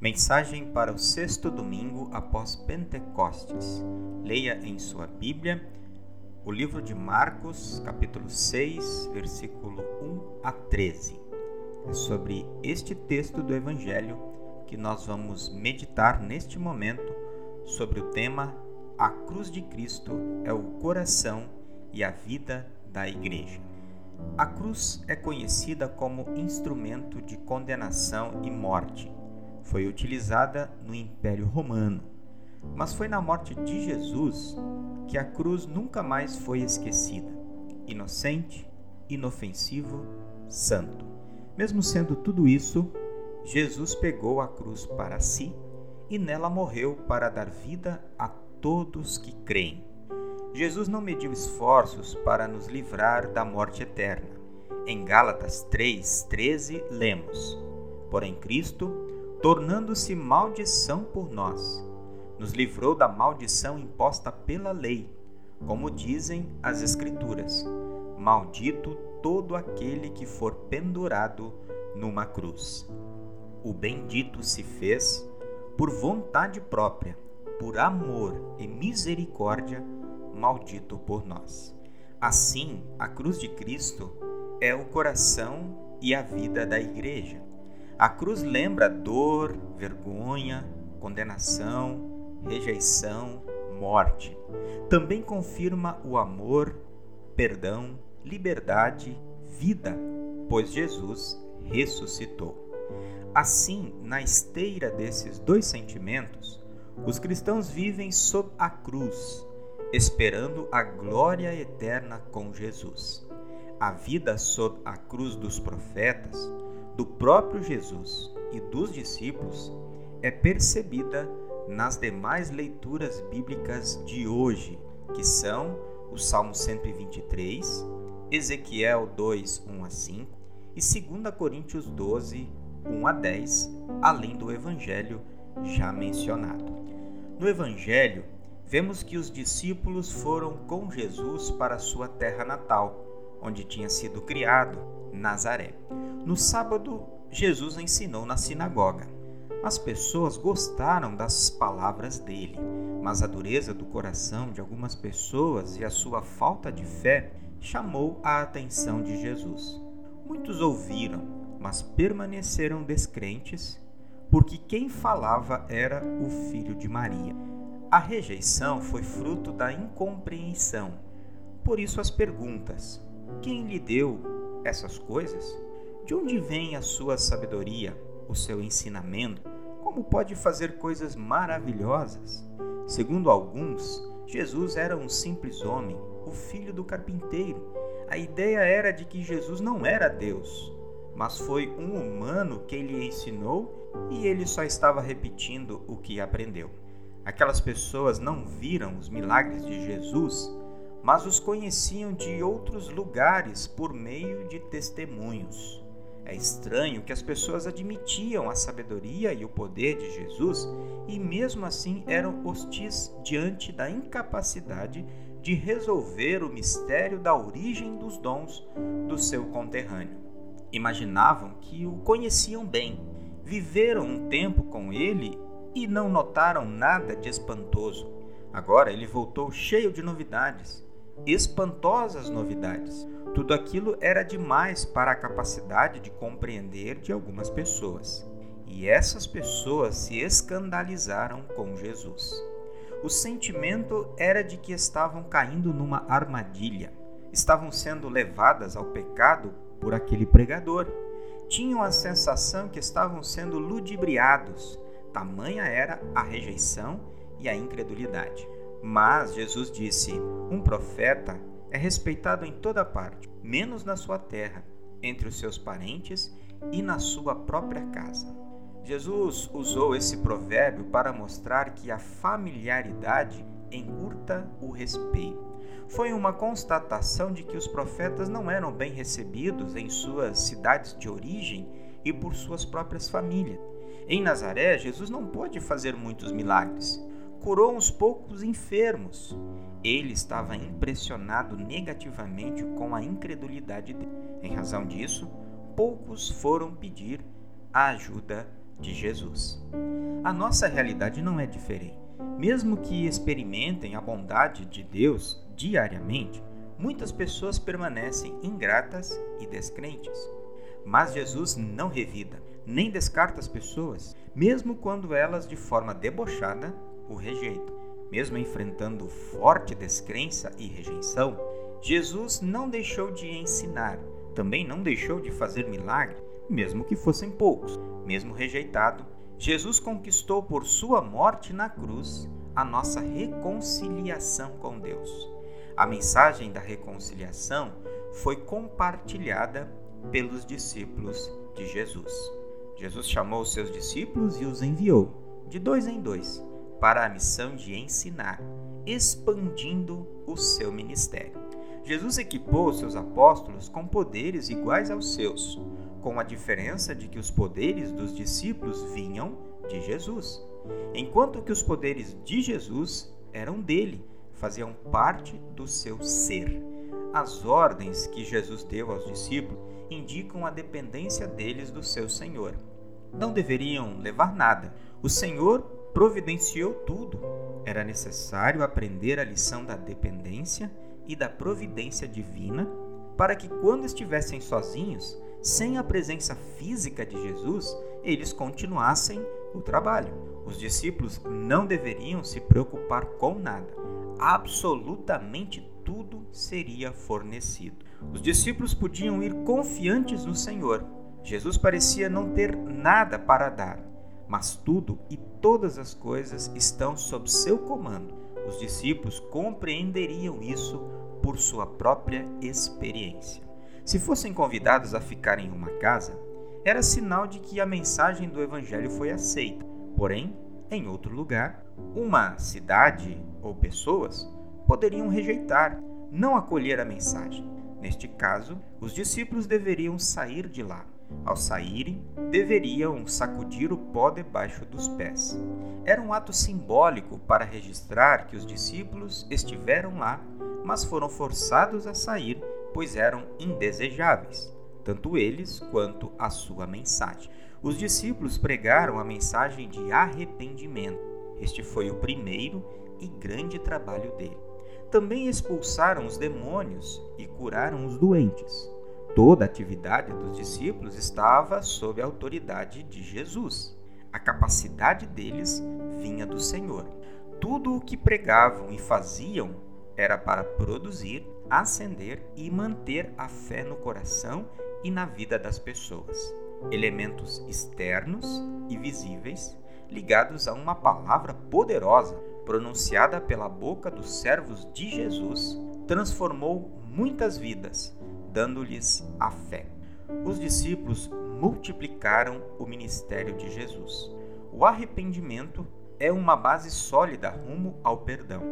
Mensagem para o sexto domingo após Pentecostes. Leia em sua Bíblia o livro de Marcos, capítulo 6, versículo 1 a 13. É sobre este texto do Evangelho que nós vamos meditar neste momento sobre o tema A cruz de Cristo é o coração e a vida da Igreja. A cruz é conhecida como instrumento de condenação e morte foi utilizada no Império Romano, mas foi na morte de Jesus que a cruz nunca mais foi esquecida. Inocente, inofensivo, santo. Mesmo sendo tudo isso, Jesus pegou a cruz para si e nela morreu para dar vida a todos que creem. Jesus não mediu esforços para nos livrar da morte eterna. Em Gálatas 3:13 lemos: Porém Cristo tornando-se maldição por nós. Nos livrou da maldição imposta pela lei, como dizem as Escrituras: Maldito todo aquele que for pendurado numa cruz. O bendito se fez por vontade própria, por amor e misericórdia, maldito por nós. Assim, a cruz de Cristo é o coração e a vida da Igreja. A cruz lembra dor, vergonha, condenação, rejeição, morte. Também confirma o amor, perdão, liberdade, vida, pois Jesus ressuscitou. Assim, na esteira desses dois sentimentos, os cristãos vivem sob a cruz, esperando a glória eterna com Jesus. A vida sob a cruz dos profetas do próprio Jesus e dos discípulos é percebida nas demais leituras bíblicas de hoje, que são o Salmo 123, Ezequiel 2, 1 a 5 e 2 Coríntios 12, 1 a 10, além do Evangelho já mencionado. No Evangelho, vemos que os discípulos foram com Jesus para sua terra natal, onde tinha sido criado, Nazaré. No sábado, Jesus ensinou na sinagoga. As pessoas gostaram das palavras dele, mas a dureza do coração de algumas pessoas e a sua falta de fé chamou a atenção de Jesus. Muitos ouviram, mas permaneceram descrentes, porque quem falava era o filho de Maria. A rejeição foi fruto da incompreensão. Por isso as perguntas: quem lhe deu essas coisas? De onde vem a sua sabedoria, o seu ensinamento? Como pode fazer coisas maravilhosas? Segundo alguns, Jesus era um simples homem, o filho do carpinteiro. A ideia era de que Jesus não era Deus, mas foi um humano que lhe ensinou e ele só estava repetindo o que aprendeu. Aquelas pessoas não viram os milagres de Jesus, mas os conheciam de outros lugares por meio de testemunhos. É estranho que as pessoas admitiam a sabedoria e o poder de Jesus e, mesmo assim, eram hostis diante da incapacidade de resolver o mistério da origem dos dons do seu conterrâneo. Imaginavam que o conheciam bem, viveram um tempo com ele e não notaram nada de espantoso. Agora ele voltou cheio de novidades, espantosas novidades tudo aquilo era demais para a capacidade de compreender de algumas pessoas. E essas pessoas se escandalizaram com Jesus. O sentimento era de que estavam caindo numa armadilha, estavam sendo levadas ao pecado por aquele pregador. Tinham a sensação que estavam sendo ludibriados, tamanha era a rejeição e a incredulidade. Mas Jesus disse: Um profeta é respeitado em toda parte, menos na sua terra, entre os seus parentes e na sua própria casa. Jesus usou esse provérbio para mostrar que a familiaridade encurta o respeito. Foi uma constatação de que os profetas não eram bem recebidos em suas cidades de origem e por suas próprias famílias. Em Nazaré, Jesus não pôde fazer muitos milagres. Curou uns poucos enfermos ele estava impressionado negativamente com a incredulidade dele. Em razão disso, poucos foram pedir a ajuda de Jesus. A nossa realidade não é diferente. Mesmo que experimentem a bondade de Deus diariamente, muitas pessoas permanecem ingratas e descrentes. Mas Jesus não revida, nem descarta as pessoas, mesmo quando elas, de forma debochada, o rejeitam. Mesmo enfrentando forte descrença e rejeição, Jesus não deixou de ensinar, também não deixou de fazer milagre, mesmo que fossem poucos. Mesmo rejeitado, Jesus conquistou por sua morte na cruz a nossa reconciliação com Deus. A mensagem da reconciliação foi compartilhada pelos discípulos de Jesus. Jesus chamou seus discípulos e os enviou, de dois em dois, para a missão de ensinar, expandindo o seu ministério. Jesus equipou seus apóstolos com poderes iguais aos seus, com a diferença de que os poderes dos discípulos vinham de Jesus, enquanto que os poderes de Jesus eram dele, faziam parte do seu ser. As ordens que Jesus deu aos discípulos indicam a dependência deles do seu Senhor. Não deveriam levar nada. O Senhor providenciou tudo. Era necessário aprender a lição da dependência e da providência divina para que, quando estivessem sozinhos, sem a presença física de Jesus, eles continuassem o trabalho. Os discípulos não deveriam se preocupar com nada. Absolutamente tudo seria fornecido. Os discípulos podiam ir confiantes no Senhor. Jesus parecia não ter nada para dar, mas tudo e todas as coisas estão sob seu comando. Os discípulos compreenderiam isso por sua própria experiência. Se fossem convidados a ficar em uma casa, era sinal de que a mensagem do Evangelho foi aceita. Porém, em outro lugar, uma cidade ou pessoas poderiam rejeitar, não acolher a mensagem. Neste caso, os discípulos deveriam sair de lá. Ao saírem, deveriam sacudir o pó debaixo dos pés. Era um ato simbólico para registrar que os discípulos estiveram lá, mas foram forçados a sair pois eram indesejáveis, tanto eles quanto a sua mensagem. Os discípulos pregaram a mensagem de arrependimento. Este foi o primeiro e grande trabalho dele. Também expulsaram os demônios e curaram os doentes. Toda a atividade dos discípulos estava sob a autoridade de Jesus. A capacidade deles vinha do Senhor. Tudo o que pregavam e faziam era para produzir acender e manter a fé no coração e na vida das pessoas. Elementos externos e visíveis ligados a uma palavra poderosa pronunciada pela boca dos servos de Jesus transformou muitas vidas, dando-lhes a fé. Os discípulos multiplicaram o ministério de Jesus. O arrependimento é uma base sólida rumo ao perdão.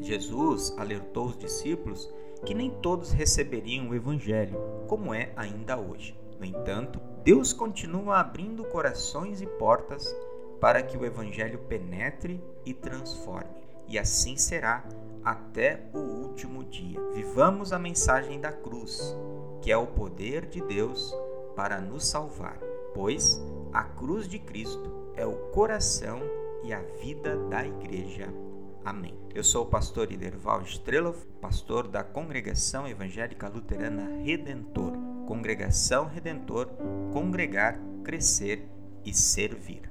Jesus alertou os discípulos que nem todos receberiam o Evangelho, como é ainda hoje. No entanto, Deus continua abrindo corações e portas para que o Evangelho penetre e transforme, e assim será até o último dia. Vivamos a mensagem da cruz, que é o poder de Deus para nos salvar, pois a cruz de Cristo é o coração e a vida da Igreja. Amém. Eu sou o pastor Iderval Strelov, pastor da Congregação Evangélica Luterana Redentor. Congregação Redentor, congregar, crescer e servir.